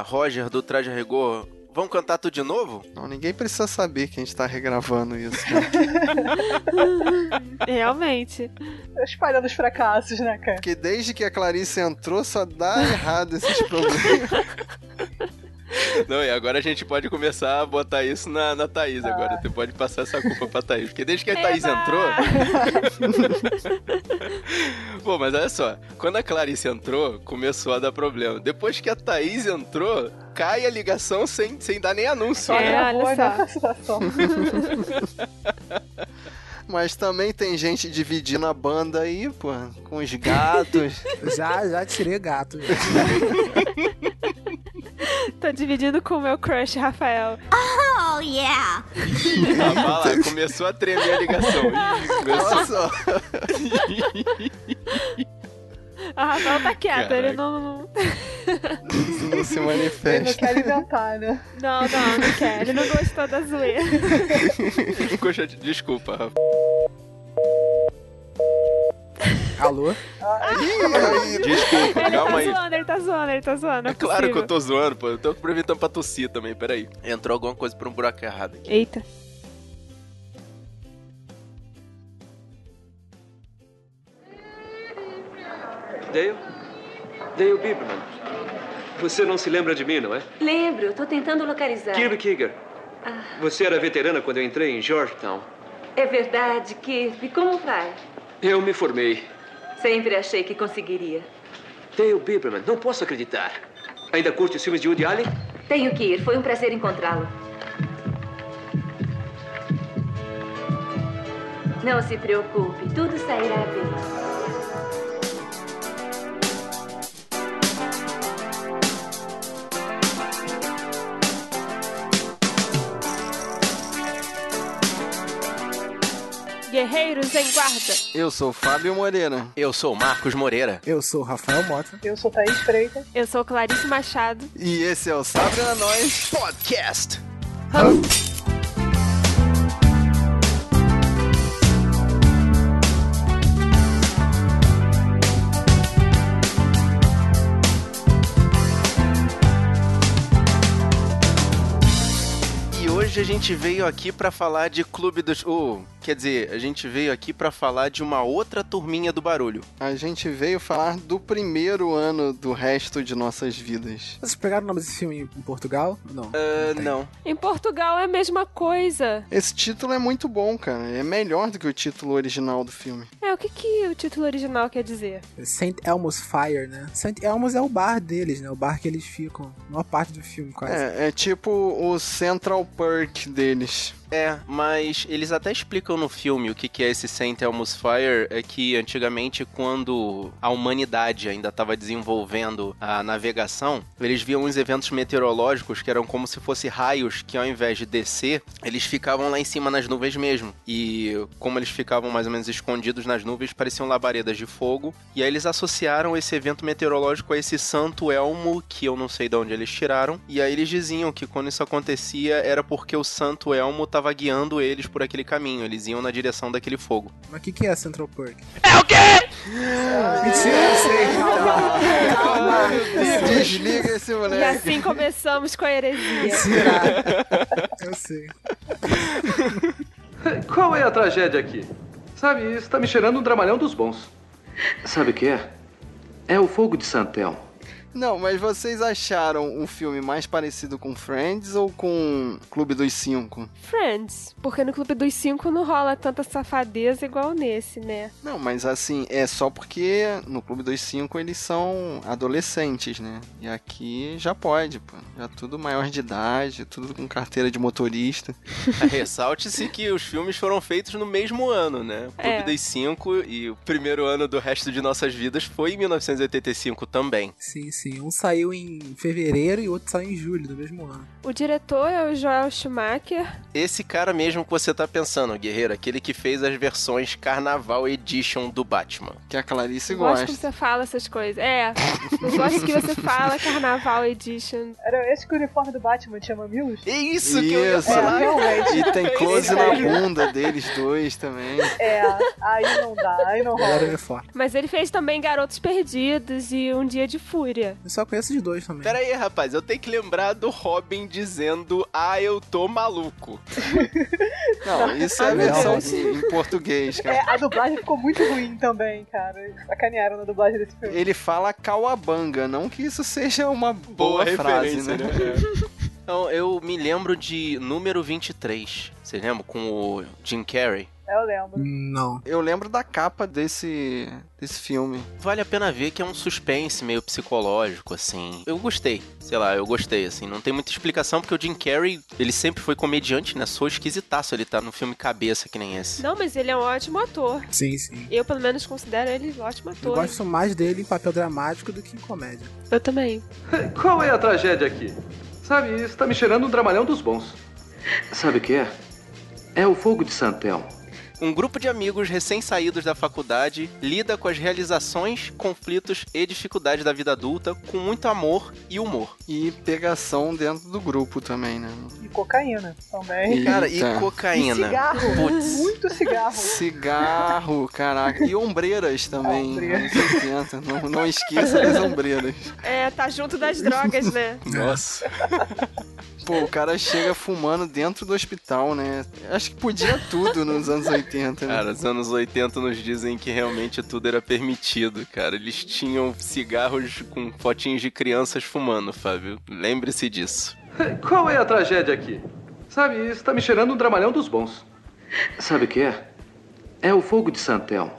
lá, Roger do Traje Rigor, vamos cantar tudo de novo? Não, ninguém precisa saber que a gente tá regravando isso. Né? Realmente. Espalhando os fracassos, né, cara? Porque desde que a Clarice entrou, só dá errado esses problemas. Não, e agora a gente pode começar a botar isso na, na Thaís ah. agora. Você pode passar essa culpa pra Thaís. Porque desde que a Thaís entrou. Pô, mas olha só. Quando a Clarice entrou, começou a dar problema. Depois que a Thaís entrou, cai a ligação sem, sem dar nem anúncio. É, olha só. Mas também tem gente dividindo a banda aí, pô, com os gatos. já, já tirei gato. Tô dividindo com o meu crush, Rafael. Oh, yeah! ah, lá, começou a tremer a ligação. Começou. A Rafael tá quieta, ele não. não se manifesta. Ele não quer alimentar, né? Não, não, não quer. Ele não gostou da zoeira. Ficou Desculpa, Rafael. Alô? Desculpa, ele calma tá aí. Zoando, ele tá zoando, ele tá zoando. É, é claro que eu tô zoando, pô. Eu tô aproveitando pra tossir também, peraí. Entrou alguma coisa por um buraco errado aqui. Eita. Dale? Dale Biberman. Você não se lembra de mim, não é? Lembro, tô tentando localizar. Kirby Kiger. Ah. Você era veterana quando eu entrei em Georgetown. É verdade, Kirby. Como vai? Eu me formei. Sempre achei que conseguiria. Dale Biberman, não posso acreditar. Ainda curte os filmes de Woody Allen? Tenho que ir. Foi um prazer encontrá-lo. Não se preocupe, tudo sairá bem. Guerreiros em Guarda. Eu sou Fábio Moreira. Eu sou Marcos Moreira. Eu sou Rafael Mota. Eu sou Thaís Freitas. Eu sou Clarice Machado. E esse é o Sabrina Nós Podcast. Hum. hoje a gente veio aqui para falar de Clube dos. Uh, quer dizer, a gente veio aqui para falar de uma outra turminha do barulho. A gente veio falar do primeiro ano do resto de nossas vidas. Vocês pegaram o nome desse filme em Portugal? Não. Uh, não, não. Em Portugal é a mesma coisa. Esse título é muito bom, cara. É melhor do que o título original do filme. É, o que, que o título original quer dizer? St. Elmo's Fire, né? St. Elmo's é o bar deles, né? O bar que eles ficam. A maior parte do filme, quase. É, é tipo o Central Perk deles. É, mas eles até explicam no filme o que, é esse Saint Elmo's Fire, é que antigamente quando a humanidade ainda estava desenvolvendo a navegação, eles viam uns eventos meteorológicos que eram como se fossem raios que ao invés de descer, eles ficavam lá em cima nas nuvens mesmo. E como eles ficavam mais ou menos escondidos nas nuvens, pareciam labaredas de fogo. E aí eles associaram esse evento meteorológico a esse santo elmo, que eu não sei de onde eles tiraram. E aí eles diziam que quando isso acontecia era porque o santo elmo estava estava guiando eles por aquele caminho. Eles iam na direção daquele fogo. Mas o que, que é Central Park? É o quê? Mentira, eu sei. Calma. Desliga esse moleque. E assim começamos com a heresia. Eu sei. Qual é a tragédia aqui? Sabe, isso tá me cheirando um dramalhão dos bons. Sabe o que é? É o fogo de Santel. Não, mas vocês acharam um filme mais parecido com Friends ou com Clube dos Cinco? Friends, porque no Clube dos Cinco não rola tanta safadeza igual nesse, né? Não, mas assim, é só porque no Clube dos Cinco eles são adolescentes, né? E aqui já pode, pô. Já tudo maior de idade, tudo com carteira de motorista. Ressalte-se que os filmes foram feitos no mesmo ano, né? O Clube é. dos Cinco e o primeiro ano do resto de nossas vidas foi em 1985 também. Sim, sim sim. Um saiu em fevereiro e o outro saiu em julho do mesmo ano. O diretor é o Joel Schumacher. Esse cara mesmo que você tá pensando, Guerreiro, aquele que fez as versões Carnaval Edition do Batman. Que a Clarice gosta. Gosto que você fala essas coisas. É, eu gosto que você fala Carnaval Edition. Era esse que o uniforme do Batman tinha mamilos? É isso, isso. que eu ia falar. É, e tem close na bunda deles dois também. É, aí não dá, aí não rola. Mas ele fez também Garotos Perdidos e Um Dia de Fúria. Eu só conheço os dois também. Pera aí, rapaz, eu tenho que lembrar do Robin dizendo, ah, eu tô maluco. Não, isso é a versão em, português, cara. É, a dublagem ficou muito ruim também, cara. Sacanearam na dublagem desse filme. Ele fala Kawabanga, não que isso seja uma boa, frase, né? Então, eu me lembro de número 23. Vocês lembram? Com o Jim Carrey. Eu lembro. Não. Eu lembro da capa desse, desse filme. Vale a pena ver que é um suspense meio psicológico, assim. Eu gostei. Sei lá, eu gostei, assim. Não tem muita explicação, porque o Jim Carrey, ele sempre foi comediante, né? Sou esquisitaço ele tá no filme cabeça que nem esse. Não, mas ele é um ótimo ator. Sim, sim. Eu, pelo menos, considero ele um ótimo Eu ator. gosto mais dele em papel dramático do que em comédia. Eu também. Qual é a tragédia aqui? Sabe, isso tá me cheirando um dramalhão dos bons. Sabe o que é? É o fogo de Santelmo. Um grupo de amigos recém-saídos da faculdade lida com as realizações, conflitos e dificuldades da vida adulta com muito amor e humor. E pegação dentro do grupo também, né? E cocaína também. E- Cara, e Eita. E cocaína. cigarro. Putz. Muito cigarro. Cigarro, caraca. E ombreiras também. Ombreiras. anos 80. Não, não esqueça das ombreiras. É, tá junto das drogas, né? Nossa. Pô, o cara chega fumando dentro do hospital, né? Acho que podia tudo nos anos 80, né? Cara, os anos 80 nos dizem que realmente tudo era permitido, cara. Eles tinham cigarros com fotinhos de crianças fumando, Fábio. Lembre-se disso. Qual é a tragédia aqui? Sabe, isso tá me cheirando um dramalhão dos bons. Sabe o que é? É o fogo de Santelmo.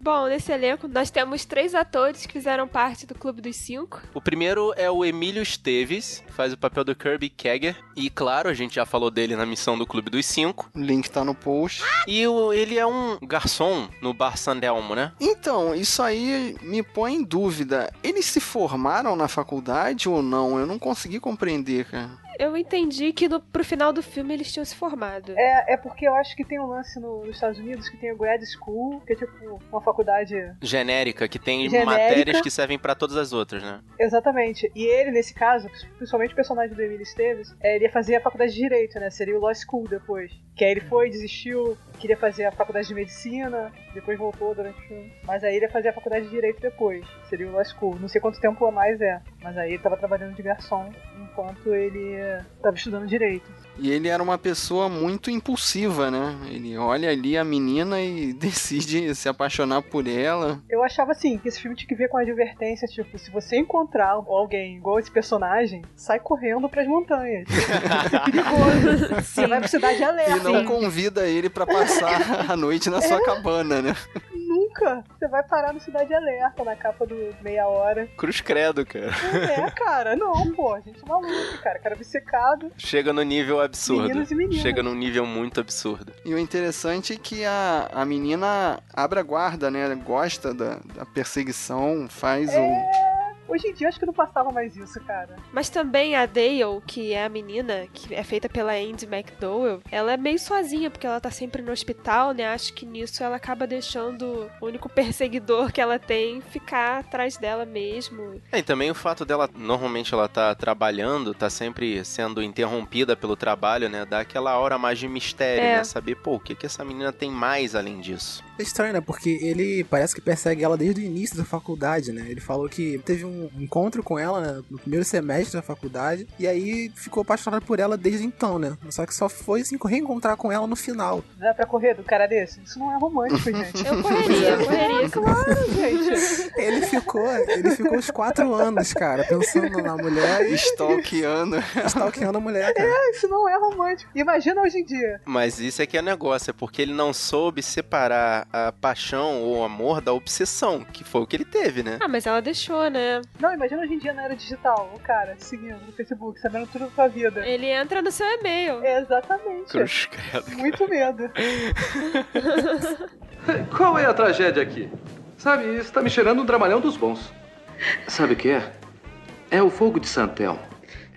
Bom, nesse elenco nós temos três atores que fizeram parte do Clube dos Cinco. O primeiro é o Emílio Esteves, faz o papel do Kirby Kegger. E claro, a gente já falou dele na missão do Clube dos Cinco. O link tá no post. E o- ele é um garçom no Bar Sandelmo, né? Então, isso aí me põe em dúvida. Eles se formaram na faculdade ou não? Eu não consegui compreender, cara. Eu entendi que no, pro final do filme eles tinham se formado. É, é porque eu acho que tem um lance no- nos Estados Unidos que tem o grad school, que é tipo uma faculdade. Genérica, que tem Genérica. matérias que servem pra todas as outras, né? Exatamente. E ele, nesse caso, principalmente o personagem do Emílio Esteves, é, ele ia fazer a faculdade de Direito, né? Seria o Law School depois. Que aí ele foi, desistiu, queria fazer a faculdade de Medicina, depois voltou durante o filme. Mas aí ele ia fazer a faculdade de Direito depois. Seria o Law School. Não sei quanto tempo a mais é. Mas aí ele tava trabalhando de garçom enquanto ele eh, tava estudando Direito. E ele era uma pessoa muito impulsiva, né? Ele olha ali a menina e decide se apaixonar por ela. Eu achava assim, que esse filme tinha que ver com a advertência, tipo, se você encontrar alguém igual esse personagem, sai correndo pras montanhas. Isso é perigoso. Você vai pra cidade E alerta. não convida ele pra passar a noite na sua cabana, né? Nunca. Você vai parar no Cidade Alerta, na capa do Meia Hora. Cruz credo, cara. É, cara, não, pô, a gente é maluco, cara. Cara obcecado. Chega no nível absurdo. Meninos e meninas. Chega num nível muito absurdo. E o interessante é que a, a menina abre a guarda, né? Gosta da, da perseguição, faz o. Hoje em dia acho que não passava mais isso, cara. Mas também a Dale, que é a menina, que é feita pela Andy McDowell, ela é meio sozinha, porque ela tá sempre no hospital, né? Acho que nisso ela acaba deixando o único perseguidor que ela tem ficar atrás dela mesmo. É, e também o fato dela, normalmente ela tá trabalhando, tá sempre sendo interrompida pelo trabalho, né? Dá aquela hora mais de mistério, É. né? Saber, pô, o que que essa menina tem mais além disso? É estranho, né? Porque ele parece que persegue ela desde o início da faculdade, né? Ele falou que teve um encontro com ela né, no primeiro semestre da faculdade e aí ficou apaixonado por ela desde então, né? Só que só foi assim, reencontrar com ela no final. É pra correr do cara desse? Isso não é romântico, gente. Eu correria, eu correria. Claro, gente. Ele ficou, ele ficou uns quatro anos, cara, pensando na mulher e Stalkeando. stalkeando a mulher, cara. Isso não é romântico. Imagina hoje em dia. Mas isso é que é negócio, é porque ele não soube separar a paixão ou o amor da obsessão, que foi o que ele teve, né? Ah, mas ela deixou, né? Não, imagina hoje em dia na era digital. O cara seguindo no Facebook, sabendo tudo da sua vida. Ele entra no seu e-mail. Exatamente. Cruz credo. Muito medo. Qual é a tragédia aqui? Sabe, isso tá me cheirando um dramalhão dos bons. Sabe o que é? É o fogo de Santelmo.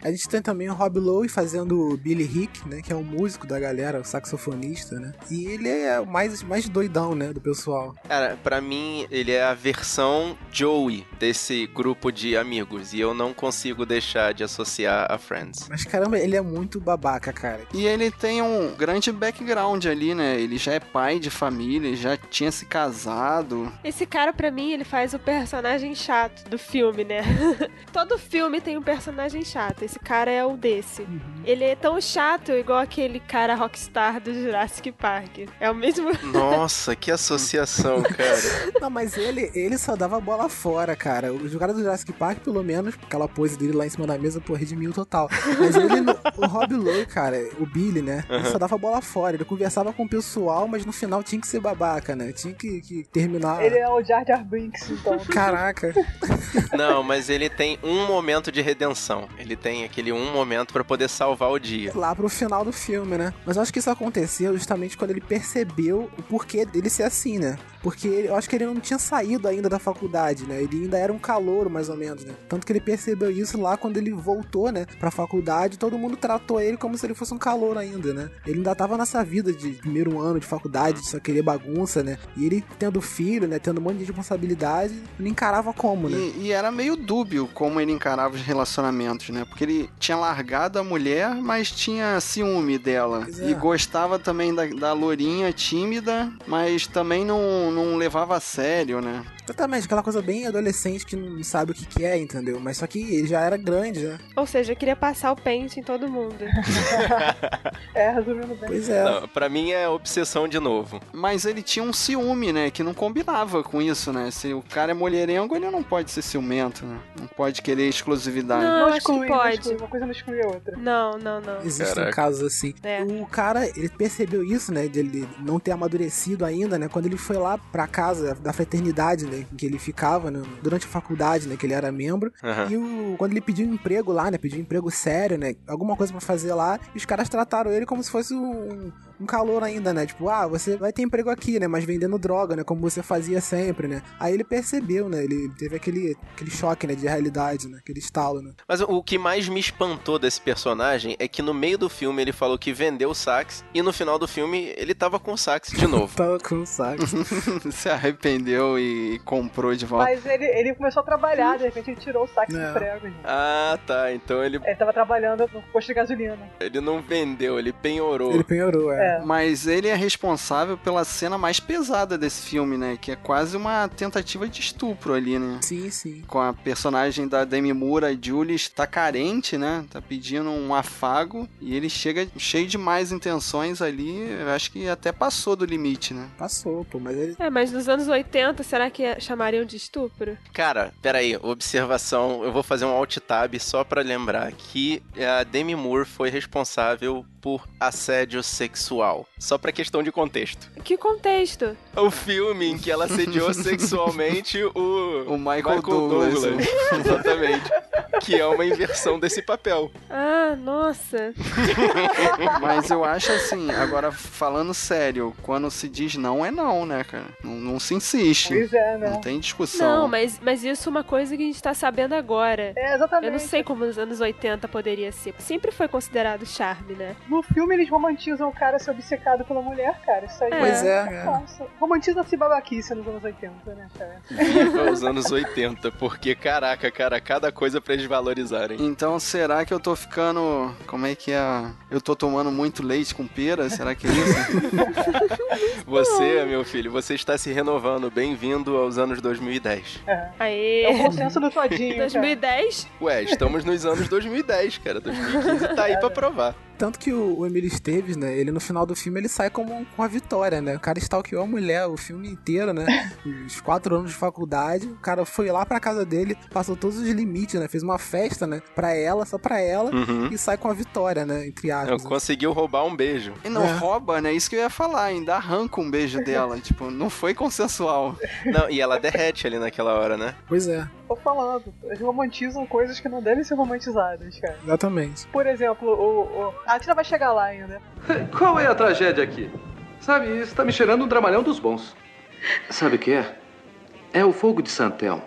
A gente tem também o Rob Lowe fazendo o Billy Hick, né? Que é o músico da galera, o saxofonista, né? E ele é o mais, mais doidão, né? Do pessoal. Cara, pra mim, ele é a versão Joey desse grupo de amigos. E eu não consigo deixar de associar a Friends. Mas caramba, ele é muito babaca, cara. E ele tem um grande background ali, né? Ele já é pai de família, já tinha se casado. Esse cara, pra mim, ele faz o personagem chato do filme, né? Todo filme tem um personagem chato. Esse cara é o desse. Ele é tão chato igual aquele cara rockstar do Jurassic Park. É o mesmo. Nossa, que associação, cara. Não, mas ele, ele só dava bola fora, cara. O cara do Jurassic Park, pelo menos, aquela pose dele lá em cima da mesa, pô, redimiu total. Mas ele, no- o Rob Lowe, cara, o Billy, né? Ele só dava bola fora. Ele conversava com o pessoal, mas no final tinha que ser babaca, né? Tinha que, que terminar. Ele é o Jar Jar Binks, então. Caraca. Não, mas ele tem um momento de redenção. Ele tem aquele um momento pra poder salvar o dia. lá pro final do filme, né? Mas eu acho que isso aconteceu justamente quando ele percebeu o porquê dele ser assim, né? Porque ele- eu acho que ele não tinha saído ainda da faculdade, né? Ele ainda era um calouro, mais ou menos, né? Tanto que ele percebeu isso lá quando ele voltou, né? Pra faculdade, todo mundo tratou ele como se ele fosse um calouro ainda, né? Ele ainda tava nessa vida de primeiro ano de faculdade, de só querer bagunça, né? E ele tendo filho, né? Tendo um monte de responsabilidade, não encarava como, né? E, e era meio dúbio como ele encarava os relacionamentos, né? Porque ele tinha largado a mulher, mas tinha ciúme dela. É. E gostava também da, da lourinha tímida, mas também não, não levava a sério, né? Exatamente, aquela coisa bem adolescente que não sabe o que, que é, entendeu? Mas só que ele já era grande, né? Ou seja, queria passar o pente em todo mundo. É, resumindo bem. Pois é. Não, pra mim é obsessão de novo. Mas ele tinha um ciúme, né? Que não combinava com isso, né? Se o cara é mulherengo, ele não pode ser ciumento, né? Não pode querer exclusividade. Não, Não acho que exclui, não pode. exclui. Uma coisa não exclui a outra. Não, não, não. Existem Caraca. casos assim. É. O cara, ele percebeu isso, né? De ele não ter amadurecido ainda, né? Quando ele foi lá pra casa da fraternidade, né? Em que ele ficava, né? Durante a faculdade, né? Que ele era membro. Aham. E o, quando ele pediu um emprego lá, né? Pediu um emprego sério, né? Alguma coisa pra fazer lá. E os caras trataram ele como se fosse um, um calor ainda, né? Tipo, ah, você vai ter emprego aqui, né? Mas vendendo droga, né? Como você fazia sempre, né? Aí ele percebeu, né? Ele teve aquele, aquele choque, né? De realidade, né? Aquele estalo, né? Mas o que mais me espantou desse personagem é que no meio do filme ele falou que vendeu o sax e no final do filme ele tava com o sax de novo. Tava com um saco. Se arrependeu e comprou de volta. Mas ele, ele começou a trabalhar, de repente ele tirou o saco É. do prego, gente. Ah, tá. Então ele, Ele tava trabalhando no posto de gasolina. ele não vendeu, ele penhorou. ele penhorou, é. É. Mas ele é responsável pela cena mais pesada desse filme, né? Que é quase uma tentativa de estupro ali, né? Sim, sim. Com a personagem da Demi Moore, a Julie, está carente, né? Tá pedindo um afago e ele chega cheio de mais intenções ali. Eu acho que até passou do limite, né? Passou, pô, mas ele. É, mas nos anos 80, será que chamariam de estupro? Cara, peraí, observação, eu vou fazer um alt tab só pra lembrar que a Demi Moore foi responsável por assédio sexual. Só pra questão de contexto. Que contexto? O filme em que ela assediou sexualmente o, O Michael Douglas. Exatamente. Que é uma inversão desse papel. Ah, nossa. Mas eu acho assim, agora falando sério, quando se diz não é não, né, cara? Não, não se insiste. Pois é, né? Não tem discussão. Não, mas, mas isso é uma coisa que a gente tá sabendo agora. É, exatamente. Eu não sei como nos anos 80 poderia ser. Sempre foi considerado charme, né? No filme eles romantizam o cara ser obcecado pela mulher, cara. Isso aí É. Pois é, é. Nossa, romantiza-se babaquice nos anos 80, né, cara? Viva os anos 80, porque caraca, cara, cada coisa pra eles valorizarem. Então será que eu tô ficando. Como é que é? Eu tô tomando muito leite com pera? Será que é isso? Você, meu filho, você está se renovando. Bem-vindo aos anos 2010. É. Aê! É o consenso do todinho, cara. 2010? Ué, estamos nos anos 2010, cara. 2015 tá aí pra provar. Tanto que o, o Emílio Esteves, né? Ele no final do filme ele sai como com a vitória, né? O cara stalkeou a mulher o filme inteiro, né? Os quatro anos de faculdade. O cara foi lá pra casa dele, passou todos os limites, né? Fez uma festa, né? Pra ela, só pra ela. Uhum. E sai com a vitória, né? Entre Eu aspas. conseguiu roubar um beijo. E não É. rouba, né? Isso que eu ia falar, ainda arranca um beijo dela. tipo, não foi consensual. Não, e ela derrete ali naquela hora, né? Pois é, Tô falando. Eles romantizam coisas que não devem ser romantizadas, cara. exatamente. Por exemplo, o, o... a Tina vai chegar lá ainda. Qual é a tragédia aqui? Sabe, isso tá me cheirando um dramalhão dos bons. Sabe o que é? É o fogo de Santel.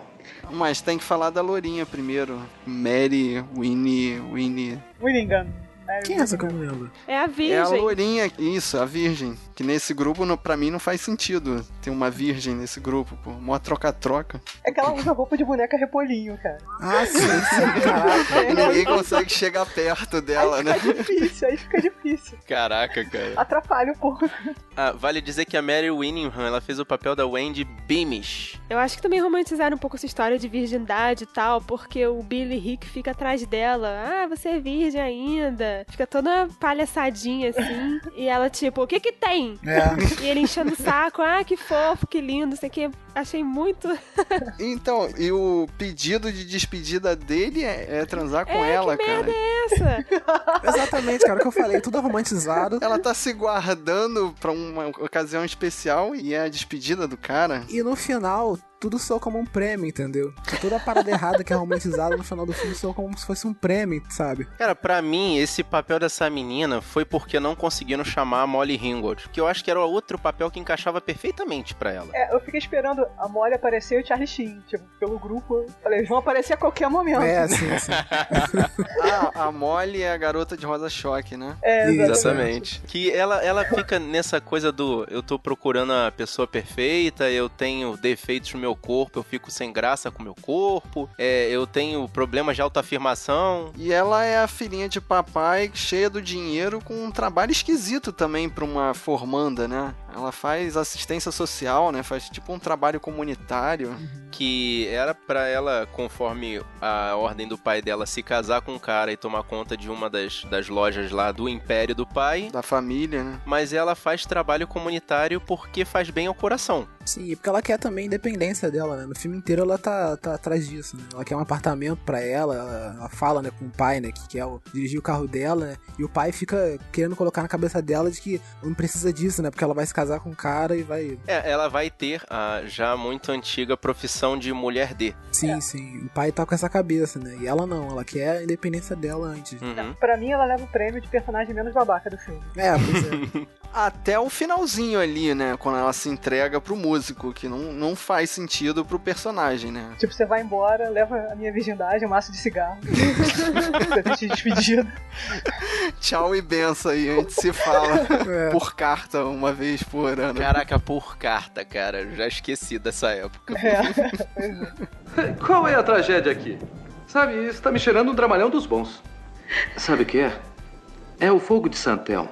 Mas tem que falar da Lourinha primeiro. Mary, Winnie, Winnie. Willingham. Mary Quem é essa que eu Willingham. não lembro? É a É a Virgem. Lourinha, isso, a Virgem. Que nesse grupo, no- pra mim, não faz sentido ter uma Virgem nesse grupo, pô. Mó troca-troca. É que ela usa roupa de boneca repolinho, cara. Ah, sim, sim, caraca. E ninguém consegue chegar perto dela, né? Fica difícil, aí fica difícil. Caraca, cara. Atrapalha um pouco. Ah, vale dizer que a Mary Winningham, ela fez o papel da Wendy Beamish. Eu acho que também romantizaram um pouco essa história de virgindade e tal, porque o Billy Rick fica atrás dela. Ah, você é virgem ainda. Fica toda palhaçadinha assim. e ela, tipo, o que que tem? É. E ele enchendo o saco. Ah, que fofo, que lindo, não sei o que. Achei muito. Então, e o pedido de despedida dele é, é transar com É, ela, que cara. merda é essa? Exatamente, cara, o que eu falei, tudo romantizado. Ela tá se guardando pra uma ocasião especial e é a despedida do cara. E no final, tudo soa como um prêmio, entendeu? Toda a parada errada que é romantizada no final do filme soa como se fosse um prêmio, sabe? Cara, pra mim, esse papel dessa menina foi porque não conseguiram chamar a Molly Ringwald, que eu acho que era outro papel que encaixava perfeitamente pra ela. É, eu fiquei esperando a Molly aparecer e o Charlie Sheen, tipo, pelo grupo. Falei, eles vão aparecer a qualquer momento. É, sim, sim. Ah, a Molly é a garota de rosa choque, né? É, Isso. Exatamente. Que ela, ela fica nessa coisa do eu tô procurando a pessoa perfeita, eu tenho defeitos no meu corpo, eu fico sem graça com o meu corpo, é, eu tenho problemas de autoafirmação. E ela é a filhinha de papai, cheia do dinheiro, com um trabalho esquisito também pra uma formanda, né? Ela faz assistência social, né? Faz tipo um trabalho comunitário. Que era pra ela, conforme a ordem do pai dela, se casar com um cara e tomar conta de uma das, das lojas lá do império do pai. Da família, né? Mas ela faz trabalho comunitário porque faz bem ao coração. Sim, porque ela quer também independência dela, né? No filme inteiro ela tá, tá atrás disso, né? Ela quer um apartamento pra ela, ela, ela fala, né, com o pai, né, que quer dirigir o carro dela, né? E o pai fica querendo colocar na cabeça dela de que não precisa disso, né? Porque ela vai se casar com um cara e vai... É, ela vai ter a já muito antiga profissão de mulher D. Sim, sim. O pai tá com essa cabeça, né? E ela não, ela quer a independência dela antes. Uhum. Pra mim, ela leva o prêmio de personagem menos babaca do filme. É, pois é. Até o finalzinho ali, né? Quando ela se entrega pro músico, que não, não faz sentido pro personagem, né? Tipo, você vai embora, leva a minha virgindade, um maço de cigarro. Presente de despedida. Tchau e benção aí, a gente se fala É. por carta uma vez por ano. Caraca, por carta, cara. Eu já esqueci dessa época. É, é. Qual é a tragédia aqui? Sabe, isso tá me cheirando um dramalhão dos bons. Sabe o que é? É o fogo de Santel.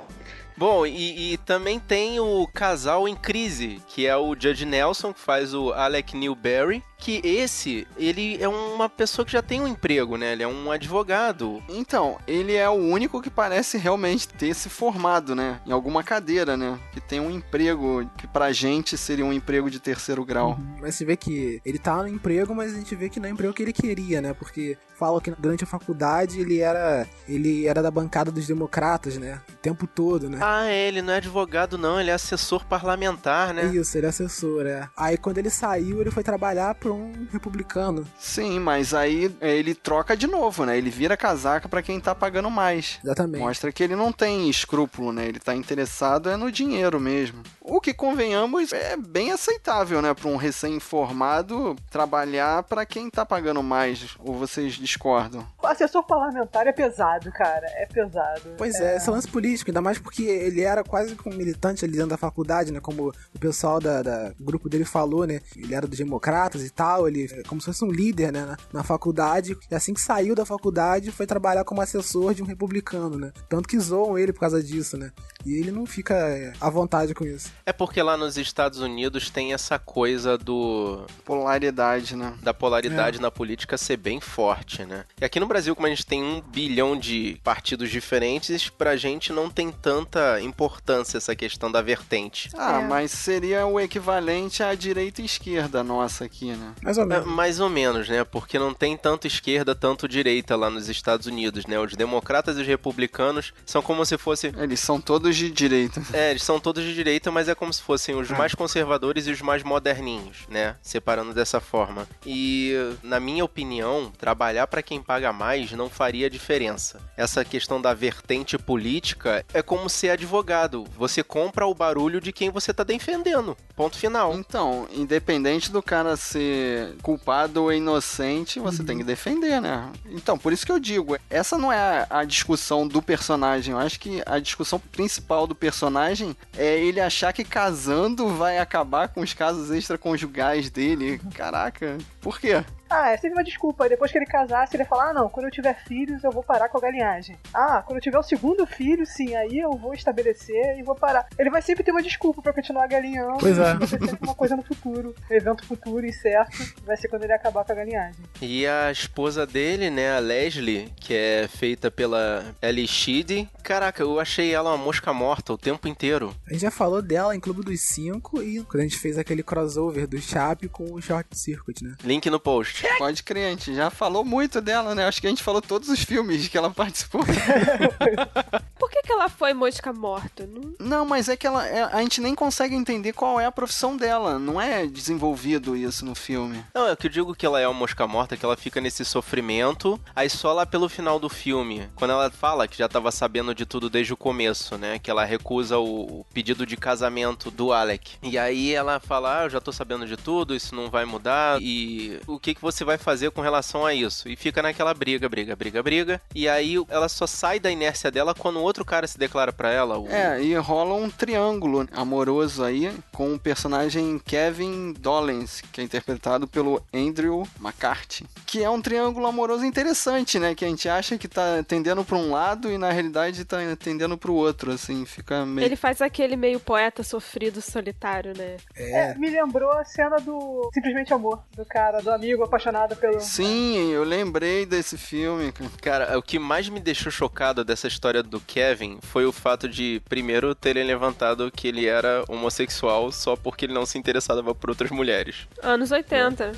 Bom, e, e também tem o casal em crise, que é o Judge Nelson, que faz o Alec Newberry, que esse, ele é uma pessoa que já tem um emprego, né? Ele é um advogado. Então, ele é o único que parece realmente ter se formado, né? Em alguma cadeira, né? Que tem um emprego que pra gente seria um emprego de terceiro grau. Uhum. Mas você vê que ele tá no emprego, mas a gente vê que não é o emprego que ele queria, né? Porque fala que durante a faculdade ele era ele era da bancada dos democratas, né? O tempo todo, né? Ah, é, ele não é advogado, não, ele é assessor parlamentar, né? Isso, ele é assessor, é. Aí quando ele saiu, ele foi trabalhar pra um republicano. Sim, mas aí ele troca de novo, né? Ele vira casaca pra quem tá pagando mais. Exatamente. Mostra que ele não tem escrúpulo, né? Ele tá interessado é no dinheiro mesmo. O que, convenhamos, é bem aceitável, né? Pra um recém-formado trabalhar pra quem tá pagando mais. Ou vocês discordam? O assessor parlamentar é pesado, cara. É pesado. Pois é, esse lance político, ainda mais porque ele era quase um militante ali dentro da faculdade, né? Como o pessoal da, da grupo dele falou, né? Ele era dos democratas e tal, ele é como se fosse um líder, né? Na, na faculdade. E assim que saiu da faculdade, foi trabalhar como assessor de um republicano, né? Tanto que zoam ele por causa disso, né? E ele não fica é, à vontade com isso. É porque lá nos Estados Unidos tem essa coisa do Polaridade, né? da polaridade na política ser bem forte, né? E aqui no Brasil, como a gente tem um bilhão de partidos diferentes, pra gente não tem tanta importância essa questão da vertente. Ah, É. mas seria o equivalente à direita e esquerda nossa aqui, né? Mais ou É, menos. mais ou menos, né? Porque não tem tanto esquerda, tanto direita lá nos Estados Unidos, né? Os democratas e os republicanos são como se fosse Eles são todos de direita. É, eles são todos de direita, mas é como se fossem os mais conservadores e os mais moderninhos, né? Separando dessa forma. E, na minha opinião, trabalhar pra quem paga mais não faria diferença. Essa questão da vertente política é como ser advogado. Você compra o barulho de quem você tá defendendo. Ponto final. Então, independente do cara ser culpado ou inocente, você tem que defender, né? Então, por isso que eu digo, essa não é a, a discussão do personagem. Eu acho que a discussão principal do personagem é ele achar que casando vai acabar com os casos extraconjugais dele. Caraca, por quê? Ah, é sempre uma desculpa. Depois que ele casasse, ele ia falar: ah, não, quando eu tiver filhos, eu vou parar com a galinhagem. Ah, quando eu tiver o segundo filho, sim, aí eu vou estabelecer e vou parar. Ele vai sempre ter uma desculpa pra continuar galinhando. Pois é. Vai ser sempre uma coisa no futuro. Um evento futuro e certo vai ser quando ele acabar com a galinhagem. E a esposa dele, né, a Leslie, que é feita pela Ellie Sheedy. Caraca, eu achei ela uma mosca morta o tempo inteiro. A gente já falou dela em Clube dos Cinco e quando a gente fez aquele crossover do Chape com o Short Circuit, né? Link no post. Pode crer, a gente já falou muito dela, né? Acho que a gente falou todos os filmes que ela participou. Por que, que ela foi mosca morta? Não... Não, mas é que ela, é- a gente nem consegue entender qual é a profissão dela. Não é desenvolvido isso no filme. Não, é que eu digo que ela é uma mosca morta, que ela fica nesse sofrimento, aí só lá pelo final do filme, quando ela fala que já tava sabendo de tudo desde o começo, né? Que ela recusa o, o pedido de casamento do Alec. E aí ela fala, ah, eu já tô sabendo de tudo, isso não vai mudar, e o que, que você vai fazer com relação a isso? E fica naquela briga, briga, briga, briga, e aí ela só sai da inércia dela quando outro cara se declara pra ela. O... É, e rola um triângulo amoroso aí com o personagem Kevin Dollens, que é interpretado pelo Andrew McCarthy. Que é um triângulo amoroso interessante, né? Que a gente acha que tá tendendo pra um lado e na realidade tá tendendo pro outro, assim, fica meio. Ele faz aquele meio poeta sofrido solitário, né? É, me lembrou a cena do Simplesmente Amor, do cara, do amigo apaixonado pelo. Sim, eu lembrei desse filme, cara. O que mais me deixou chocado dessa história do Kevin foi o fato de, primeiro, terem levantado que ele era homossexual só porque ele não se interessava por outras mulheres. Anos 80.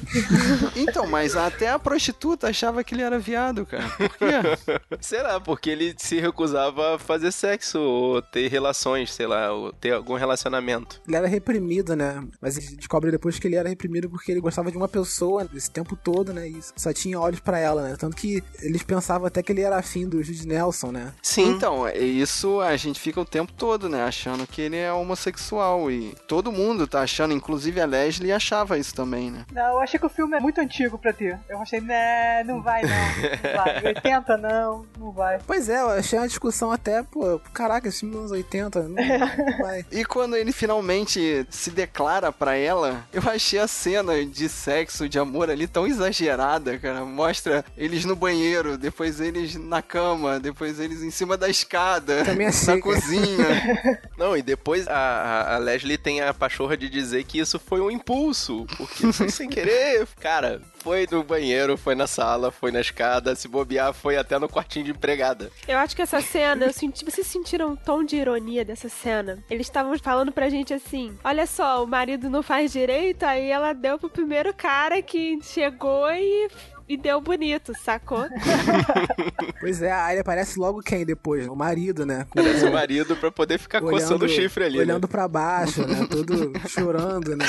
Então, mas até a prostituta achava que ele era viado, cara. Por quê? Será? Porque ele se recusava a fazer sexo ou ter relações, sei lá, ou ter algum relacionamento. Ele era reprimido, né? Mas a gente descobre depois que ele era reprimido porque ele gostava de uma pessoa esse tempo todo, né? E só tinha olhos pra ela, né? Tanto que eles pensavam até que ele era afim do Jude Nelson, né? Sim. Então, é isso a gente fica o tempo todo, né? Achando que ele é homossexual. E todo mundo tá achando, inclusive a Leslie achava isso também, né? Não, eu achei que o filme é muito antigo pra ter. Eu achei, né, não vai não. Não vai. 80 não, não vai. Pois é, eu achei uma discussão até, pô, caraca, esse filme dos anos 80, não, não vai. E quando ele finalmente se declara pra ela, eu achei a cena de sexo, de amor ali tão exagerada, cara. Mostra eles no banheiro, depois eles na cama, depois eles em cima da escada, Também achei, na cara. cozinha. Não, e depois a, a- a Leslie tem a pachorra de dizer que isso foi um impulso, porque foi sem querer. Cara, foi no banheiro, foi na sala, foi na escada, se bobear, foi até no quartinho de empregada. Eu acho que essa cena, eu senti, vocês sentiram um tom de ironia dessa cena? Eles estavam falando pra gente assim: olha só, o marido não faz direito, aí ela deu pro primeiro cara que chegou e. E deu bonito, sacou? Pois é, aí aparece logo quem depois? O marido, né? Com- Parece o marido pra poder ficar coçando o chifre ali. né? Olhando pra baixo, né? Todo chorando, né?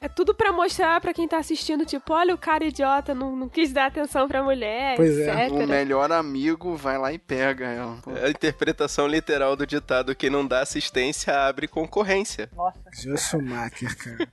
É tudo pra mostrar pra quem tá assistindo, tipo, olha o cara idiota, não, não quis dar atenção pra mulher, Pois é. o etc. melhor amigo vai lá e pega ela. Pô. A interpretação literal do ditado: quem não dá assistência abre concorrência. Nossa. Joe Schumacher, cara.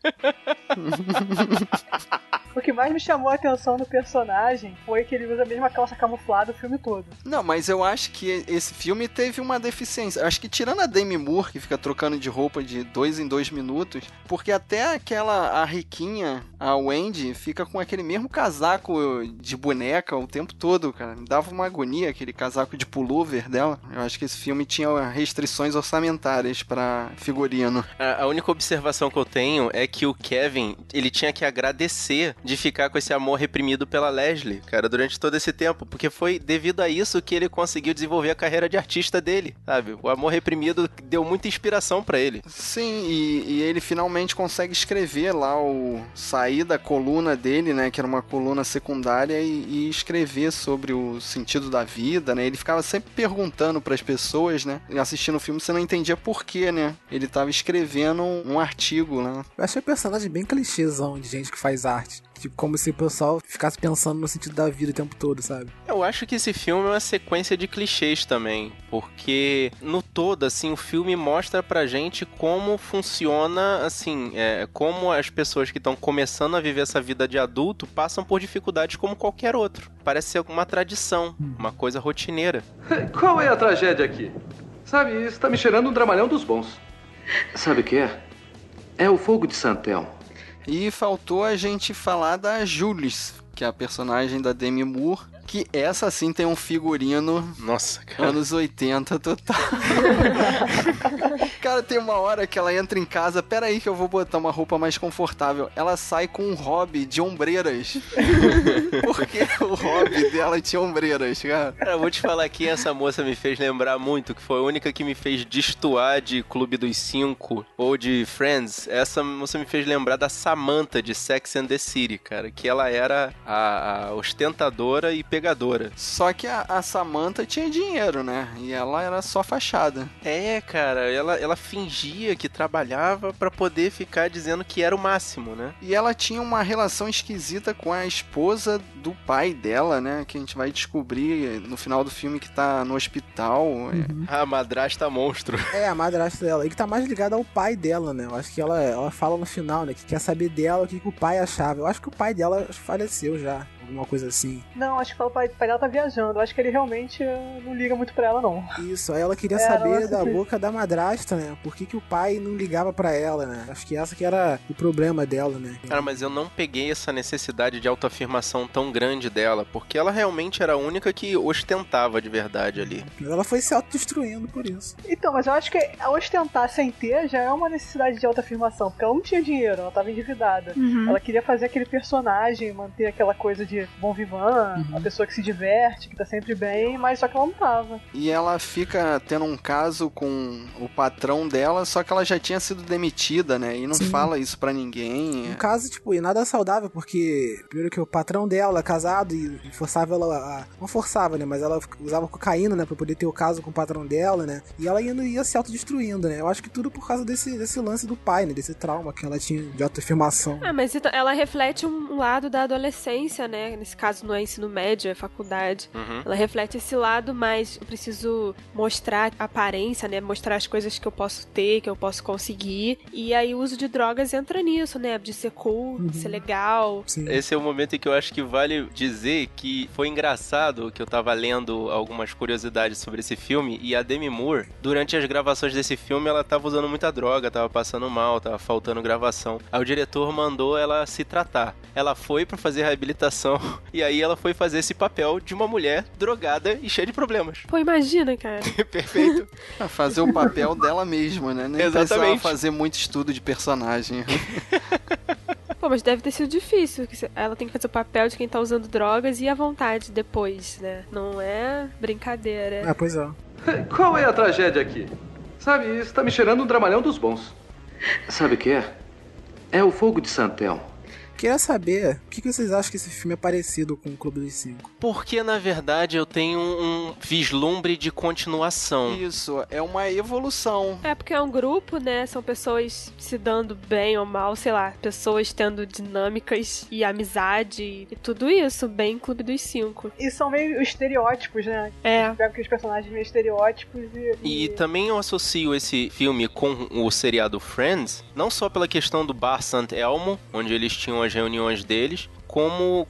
O que mais me chamou a atenção no personagem foi que ele usa a mesma calça camuflada o filme todo. Não, mas eu acho que esse filme teve uma deficiência. Acho que tirando a Demi Moore, que fica trocando de roupa de dois em dois minutos, porque até aquela, a riquinha, a Wendy, fica com aquele mesmo casaco de boneca o tempo todo, cara. Me dava uma agonia aquele casaco de pullover dela. Eu acho que esse filme tinha restrições orçamentárias pra figurino. A, a única observação que eu tenho é que o Kevin, ele tinha que agradecer de ficar com esse amor reprimido pela Leslie, cara, durante todo esse tempo, porque foi devido a isso que ele conseguiu desenvolver a carreira de artista dele, sabe? O amor reprimido deu muita inspiração pra ele. Sim, e, e ele finalmente consegue escrever lá o. sair da coluna dele, né? Que era uma coluna secundária, e, e escrever sobre o sentido da vida, né? Ele ficava sempre perguntando pras pessoas, né? E assistindo o filme você não entendia por quê, né? Ele tava escrevendo um, um artigo, né? Eu achei o personagem bem clichêzão de gente que faz arte. Tipo, como se o pessoal ficasse pensando no sentido da vida o tempo todo, sabe? Eu acho que esse filme é uma sequência de clichês também, porque no todo, assim, o filme mostra pra gente como funciona, assim, é, como as pessoas que estão começando a viver essa vida de adulto passam por dificuldades como qualquer outro. Parece ser uma tradição, uma coisa rotineira. Qual é a tragédia aqui? Sabe, está me cheirando um dramalhão dos bons. Sabe o que é? É o fogo de Santel. E faltou a gente falar da Jules, que é a personagem da Demi Moore, que essa sim tem um figurino Nossa, cara. anos 80 total. cara, tem uma hora que ela entra em casa, pera aí que eu vou botar uma roupa mais confortável. Ela sai com um hobby de ombreiras. Porque o hobby dela tinha ombreiras, cara. Cara, eu vou te falar que essa moça me fez lembrar muito, que foi a única que me fez destoar de Clube dos Cinco ou de Friends. Essa moça me fez lembrar da Samantha de Sex and the City, cara, que ela era a, a ostentadora e pegadora. Só que a, a Samantha tinha dinheiro, né? E ela era só fachada. É, cara, ela, ela fingia que trabalhava pra poder ficar dizendo que era o máximo, né? E ela tinha uma relação esquisita com a esposa do pai dela, né? Que a gente vai descobrir no final do filme que tá no hospital. A madrasta monstro. É, a madrasta dela. E que tá mais ligada ao pai dela, né? Eu acho que ela, ela fala no final, né? Que quer saber dela o que, que o pai achava. Eu acho que o pai dela faleceu já. Alguma coisa assim. Não, acho que o pai, dela tá viajando. Eu acho que ele realmente eh, não liga muito pra ela, não. Isso, aí ela queria É, saber da sim. boca da madrasta, né? Por que, que o pai não ligava pra ela, né? Acho que essa que era o problema dela, né? Cara, mas eu não peguei essa necessidade de autoafirmação tão grande dela, porque ela realmente era a única que ostentava de verdade ali. Ela foi se autodestruindo por isso. Então, mas eu acho que ostentar sem ter já é uma necessidade de autoafirmação, porque ela não tinha dinheiro, ela tava endividada. Uhum. Ela queria fazer aquele personagem, manter aquela coisa de bom vivan, a pessoa que se diverte, que tá sempre bem, mas só que ela não tava. E ela fica tendo um caso com o patrão dela, só que ela já tinha sido demitida, né? E não Sim. fala isso pra ninguém. No caso, tipo, e nada saudável, porque primeiro que o patrão dela é casado e forçava ela a. Não forçava, né? Mas ela usava cocaína, né? Pra poder ter o caso com o patrão dela, né? E ela ia, ia se autodestruindo, né? Eu acho que tudo por causa desse, desse lance do pai, né? Desse trauma que ela tinha de autoafirmação. Ah, mas então, ela reflete um lado da adolescência, né? Nesse caso não é ensino médio, é faculdade. Uhum. Ela reflete esse lado, mas eu preciso mostrar a aparência, né? Mostrar as coisas que eu posso ter, que eu posso conseguir. E aí o uso de drogas entra nisso, né? De ser cool, de ser legal. Sim. Esse é o momento em que eu acho que vale dizer que foi engraçado que eu tava lendo algumas curiosidades sobre esse filme e a Demi Moore, durante as gravações desse filme, ela tava usando muita droga, tava passando mal, tava faltando gravação. Aí o diretor mandou ela se tratar. Ela foi pra fazer reabilitação e aí ela foi fazer esse papel de uma mulher drogada e cheia de problemas. Pô, imagina, cara. Perfeito. Pra fazer o papel dela mesma, né? Nem Exatamente. fazer muito estudo de personagem. Pô, mas deve ter sido difícil. Ela tem que fazer o papel de quem tá usando drogas e a vontade depois, né? Não é brincadeira. Ah, pois é. Qual é a tragédia aqui? Sabe, está me cheirando um dramalhão dos bons. Sabe o que é? É o fogo de Santel. Queria saber o que que vocês acham que esse filme é parecido com o Clube dos Cinco. Porque na verdade eu tenho um vislumbre de continuação. Isso, é uma evolução. É porque é um grupo, né? São pessoas se dando bem ou mal, sei lá, pessoas tendo dinâmicas e amizade e tudo isso, bem Clube dos Cinco. E são meio estereótipos, né? É. Pega aqueles personagens meio estereótipos e. E também eu associo esse filme com o seriado Friends, não só pela questão do Bar Sant Elmo, onde eles tinham as reuniões deles, como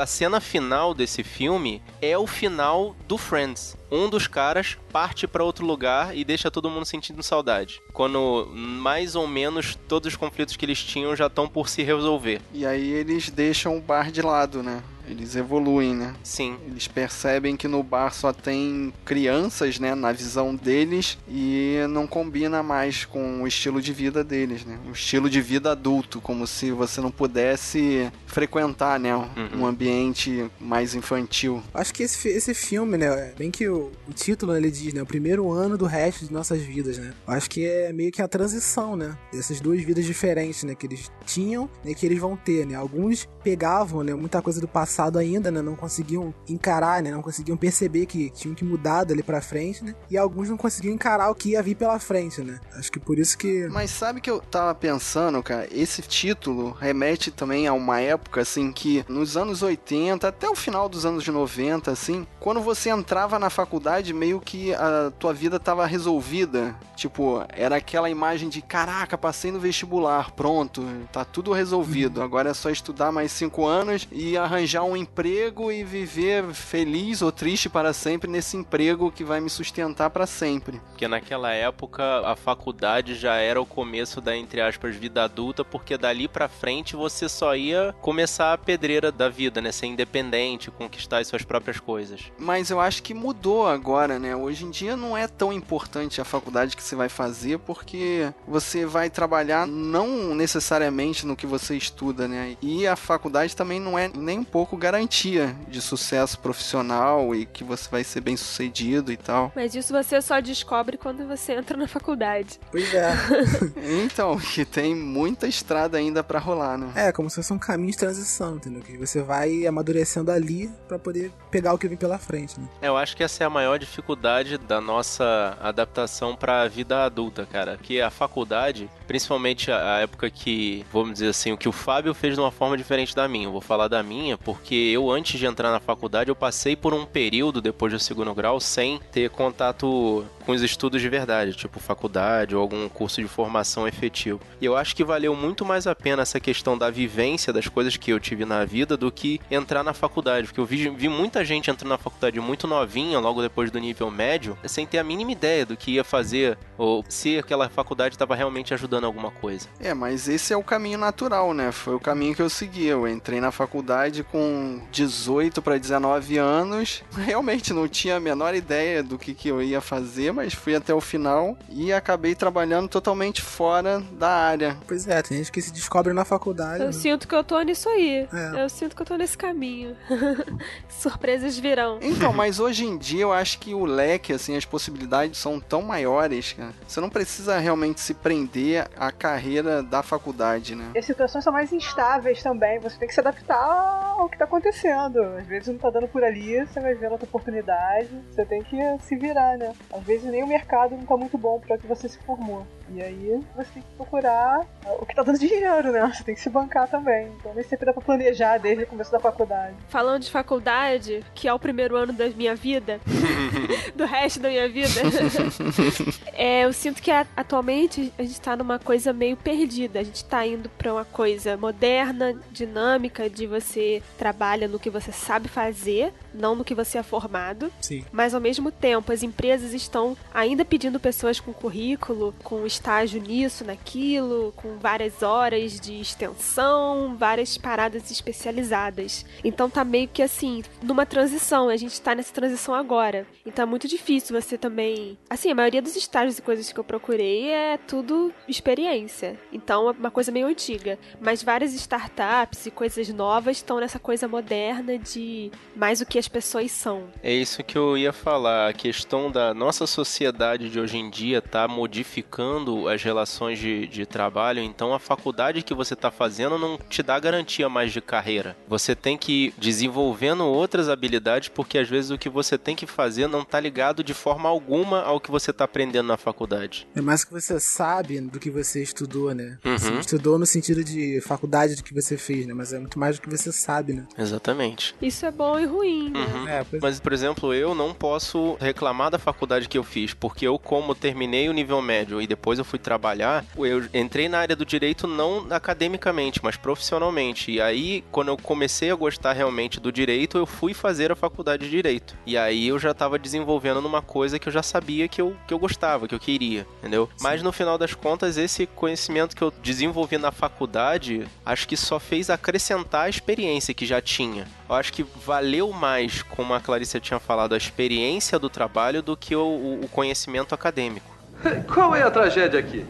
a cena final desse filme é o final do Friends. Um dos caras parte pra outro lugar e deixa todo mundo sentindo saudade. Quando mais ou menos todos os conflitos que eles tinham já estão por se resolver. E aí eles deixam o bar de lado, né? Eles evoluem, né? Sim. Eles percebem que no bar só tem crianças, né, na visão deles e não combina mais com o estilo de vida deles, né? Um estilo de vida adulto, como se você não pudesse frequentar, né, um ambiente mais infantil. Acho que esse, esse filme, né, bem que o, o título ele diz, né, o primeiro ano do resto de nossas vidas, né. Acho que é meio que a transição, né, dessas duas vidas diferentes, né, que eles tinham e que eles vão ter, né. Alguns pegavam, né, muita coisa do passado ainda, né? Não conseguiam encarar, né? Não conseguiam perceber que tinham que mudar dali pra frente, né? E alguns não conseguiam encarar o que ia vir pela frente, né? Acho que por isso que. Mas sabe que eu tava pensando, cara? Esse título remete também a uma época, assim, que nos anos 80, até o final dos anos 90, assim, quando você entrava na faculdade, meio que a tua vida tava resolvida. Tipo, era aquela imagem de caraca, passei no vestibular, pronto, tá tudo resolvido. Agora é só estudar mais cinco anos e arranjar um emprego e viver feliz ou triste para sempre nesse emprego que vai me sustentar para sempre. Porque naquela época a faculdade já era o começo da, entre aspas, vida adulta, porque dali pra frente você só ia começar a pedreira da vida, né? Ser independente, conquistar as suas próprias coisas. Mas eu acho que mudou agora, né? Hoje em dia não é tão importante a faculdade que você vai fazer, porque você vai trabalhar não necessariamente no que você estuda, né? E a faculdade também não é nem um pouco garantia de sucesso profissional e que você vai ser bem sucedido e tal. Mas isso você só descobre quando você entra na faculdade. Pois é. Então, que tem muita estrada ainda pra rolar, né? É, como se fosse um caminho de transição, entendeu? Que você vai amadurecendo ali pra poder pegar o que vem pela frente, né? Eu acho que essa é a maior dificuldade da nossa adaptação pra vida adulta, cara. Que a faculdade, principalmente a a época que, vamos dizer assim, o que o Fábio fez de uma forma diferente da minha. Eu vou falar da minha, porque eu, antes de entrar na faculdade, eu passei por um período depois do segundo grau sem ter contato com os estudos de verdade, tipo faculdade ou algum curso de formação efetivo. E eu acho que valeu muito mais a pena essa questão da vivência das coisas que eu tive na vida do que entrar na faculdade, porque eu vi, vi muita gente entrando na faculdade muito novinha, logo depois do nível médio, sem ter a mínima ideia do que ia fazer ou se aquela faculdade estava realmente ajudando alguma coisa. É, mas esse é o caminho natural, né? Foi o caminho que eu segui. Eu entrei na faculdade com 18 para 19 anos. Realmente não tinha a menor ideia do que, que eu ia fazer, mas fui até o final e acabei trabalhando totalmente fora da área. Pois é, tem gente que se descobre na faculdade. Eu né? sinto que eu tô nisso aí. É. Eu sinto que eu tô nesse caminho. Surpresas virão. Então, mas hoje em dia eu acho que o leque, assim, as possibilidades são tão maiores, cara. Você não precisa realmente se prender à carreira da faculdade, né? E as situações são mais instáveis também. Você tem que se adaptar ao que tá acontecendo. Às vezes não tá dando por ali, você vai ver outra oportunidade. Você tem que se virar, né? Às vezes nem o mercado não tá muito bom para que você se formou. E aí você tem que procurar o que tá dando dinheiro, né? Você tem que se bancar também. Então nem sempre dá pra planejar desde o começo da faculdade. Falando de faculdade, que é o primeiro ano da minha vida, do resto da minha vida, é, eu sinto que a- atualmente a gente tá numa coisa meio perdida. A gente tá indo pra uma coisa moderna, dinâmica, de você trabalha no que você sabe fazer, não no que você é formado. Sim. Mas ao mesmo tempo, as empresas estão ainda pedindo pessoas com currículo, com estágio nisso, naquilo, com várias horas de extensão, várias paradas especializadas. Então tá meio que assim, numa transição, a gente tá nessa transição agora. Então é muito difícil você também. Assim, a maioria dos estágios e coisas que eu procurei é tudo experiência. Então é uma coisa meio antiga. Mas várias startups e coisas novas estão nessa coisa moderna de mais o que as pessoas são. É isso que eu ia falar. A questão da nossa sociedade de hoje em dia tá modificando as relações de, de trabalho. Então, a faculdade que você tá fazendo não te dá garantia mais de carreira. Você tem que ir desenvolvendo outras habilidades, porque às vezes o que você tem que fazer não tá ligado de forma alguma ao que você tá aprendendo na faculdade. É mais que você sabe do que você estudou, né? Uhum. Você estudou no sentido de faculdade do que você fez, né? Mas é muito mais do que você sabe, né? Exatamente. Isso é bom e ruim, né? Uhum. É, pois Mas, por exemplo, eu não posso reclamar da faculdade que eu fiz, porque eu, como terminei o nível médio e depois eu fui trabalhar, eu entrei na área do direito não academicamente, mas profissionalmente. E aí, quando eu comecei a gostar realmente do direito, eu fui fazer a faculdade de direito. E aí eu já estava desenvolvendo numa coisa que eu já sabia que eu, que eu gostava, que eu queria, entendeu? Mas no final das contas, esse conhecimento que eu desenvolvi na faculdade, acho que só fez acrescentar a experiência que já tinha. Eu acho que valeu mais, como a Clarice tinha falado, a experiência do trabalho do que o- o conhecimento acadêmico. Qual é a tragédia aqui?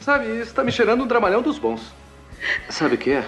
Sabe, isso está me cheirando um dramalhão dos bons. Sabe o que é?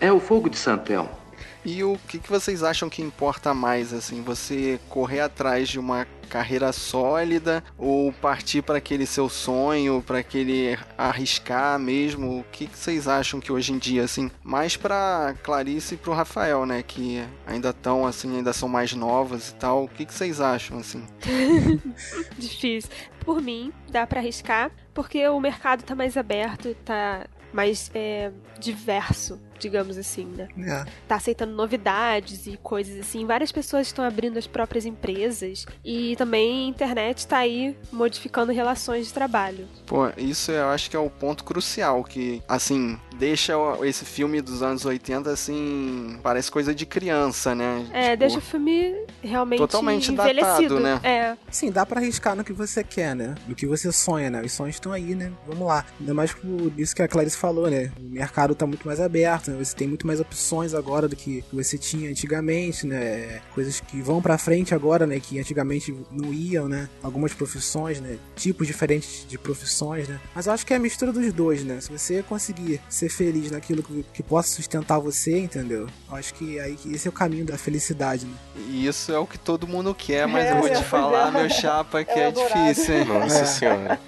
É o fogo de Santelmo. E o que, que vocês acham que importa mais, assim? Você correr atrás de uma carreira sólida ou partir para aquele seu sonho, para aquele arriscar mesmo? O que, que vocês acham que hoje em dia, assim, mais para Clarice e pro Rafael, né, que ainda estão assim, ainda são mais novas e tal. O que, que vocês acham, assim? Difícil. Por mim, dá para arriscar, porque o mercado tá mais aberto, tá mais é, diverso, digamos assim, né? É. Tá aceitando novidades e coisas assim. Várias pessoas estão abrindo as próprias empresas e também a internet tá aí modificando relações de trabalho. Pô, isso eu acho que é o ponto crucial, que, assim, deixa esse filme dos anos 80, assim, parece coisa de criança, né? É, Tipo, deixa o filme realmente totalmente datado, envelhecido. né? É, Sim, dá pra arriscar no que você quer, né? No que você sonha, né? Os sonhos estão aí, né? Vamos lá. Ainda mais por isso que a Clarice falou, né? O mercado tá muito mais aberto, né? Você tem muito mais opções agora do que você tinha antigamente, né? Coisas que vão pra frente agora, né? Que antigamente não iam, né? Algumas profissões, né? Tipos diferentes de profissões, né? Mas eu acho que é a mistura dos dois, né? Se você conseguir ser feliz naquilo que, que possa sustentar você, entendeu? Eu acho que aí que esse é o caminho da felicidade, né? E isso é o que todo mundo quer, mas É, eu vou é, te falar, é. meu chapa, que É é, difícil, hein? Nossa É. senhora.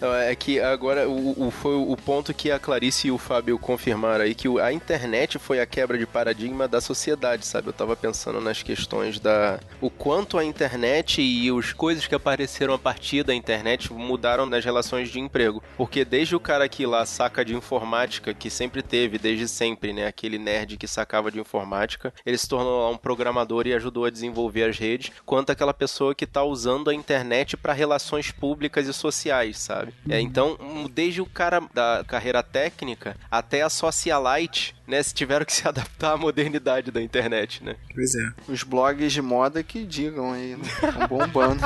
Não, é que agora o, o- foi o ponto que a Clarice e o Fábio confirmaram aí, que a internet foi a quebra de paradigma da sociedade, sabe? Eu tava pensando nas questões da... O quanto a internet e as coisas que apareceram a partir da internet mudaram nas relações de emprego. Porque desde o cara que lá saca de informática, que sempre teve, desde sempre, né? Aquele nerd que sacava de informática, ele se tornou um programador e ajudou a desenvolver as redes, quanto aquela pessoa que tá usando a internet para relações públicas e sociais, sabe? É, então, desde o cara da carreira técnica até a socialite, né? Se tiveram que se adaptar à modernidade da internet, né? Pois é. Os blogs de moda que digam aí, né? Estão bombando.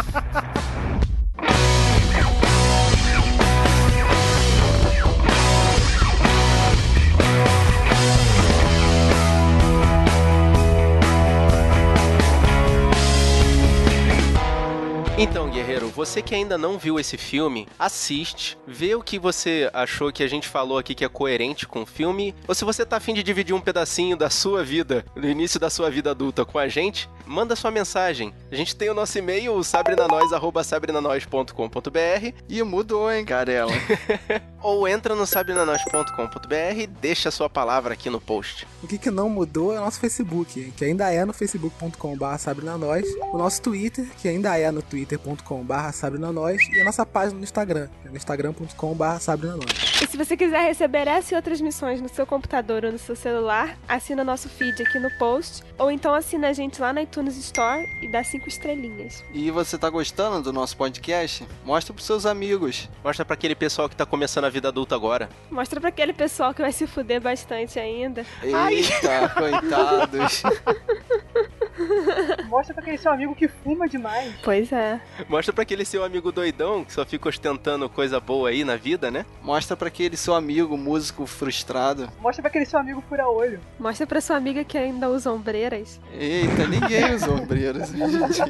Então, você que ainda não viu esse filme, assiste, vê o que você achou que a gente falou aqui que é coerente com o filme, ou se você tá afim de dividir um pedacinho da sua vida, do início da sua vida adulta com a gente, manda sua mensagem. A gente tem o nosso e-mail, o sabrenanois.sabrenanois.com.br E mudou, hein, Garela? ou entra no sabrenanois.com.br e deixa a sua palavra aqui no post. O que, que não mudou é o nosso Facebook, que ainda é no facebook.com.br sabrinanois, o nosso Twitter, que ainda é no twitter.com.br sabrinanois, e a nossa página no Instagram, que é no instagram.com.br sabrinanois. E se você quiser receber essa e outras missões no seu computador ou no seu celular, assina nosso feed aqui no post, ou então assina a gente lá na iTunes Store e dá cinco estrelinhas. E você tá gostando do nosso podcast? Mostra pros seus amigos. Mostra pra aquele pessoal que tá começando a vida adulta agora. Mostra pra aquele pessoal que vai se fuder bastante ainda. Eita, coitados. Mostra pra aquele seu amigo que fuma demais. Pois é. Mostra pra aquele seu amigo doidão que só fica ostentando coisa boa aí na vida, né? Mostra pra aquele seu amigo músico frustrado. Mostra pra aquele seu amigo fura-olho. Mostra pra sua amiga que ainda usa ombreiras. Eita, ninguém usa ombreiras hoje em dia.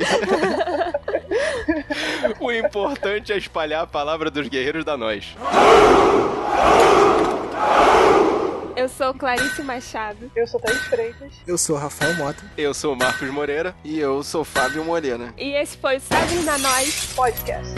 O importante é espalhar a palavra dos guerreiros da nós. Eu sou Clarice Machado. Eu sou Thaís Freitas. Eu sou o Rafael Mota. Eu sou o Marcos Moreira. E eu sou Fábio Moreira. E esse foi o Sabe na Nós. Podcast.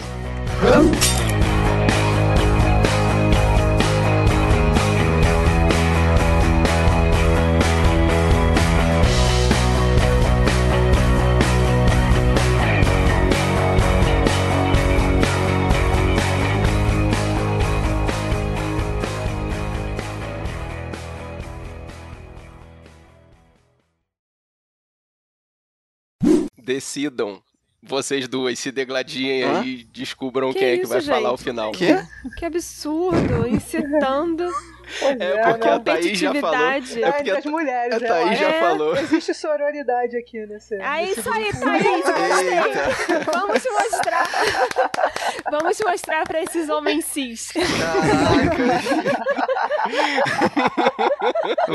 Decidam. Vocês duas se degladiem Hã? aí e descubram Que quem é que isso, vai falar o gente? final. Quê? Que absurdo. Incitando Pois É porque a né? Thaís já falou. competitividade. É porque das mulheres, a eu Thaís já É. falou. Existe sororidade aqui nesse. É isso aí. Thaís. Gostei. Eita, Vamos mostrar. Vamos mostrar pra esses homens cis. caraca.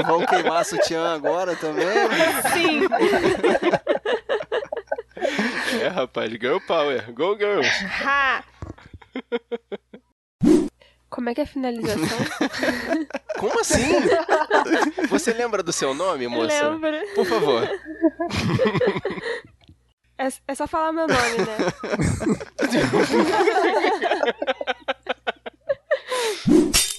Vão queimar sutiã agora também? Sim. É, rapaz, girl power. Go, girls. Ha. Como é que é a finalização? Como assim? Você lembra do seu nome, moça? Lembra? Por favor. É, é só falar meu nome, né?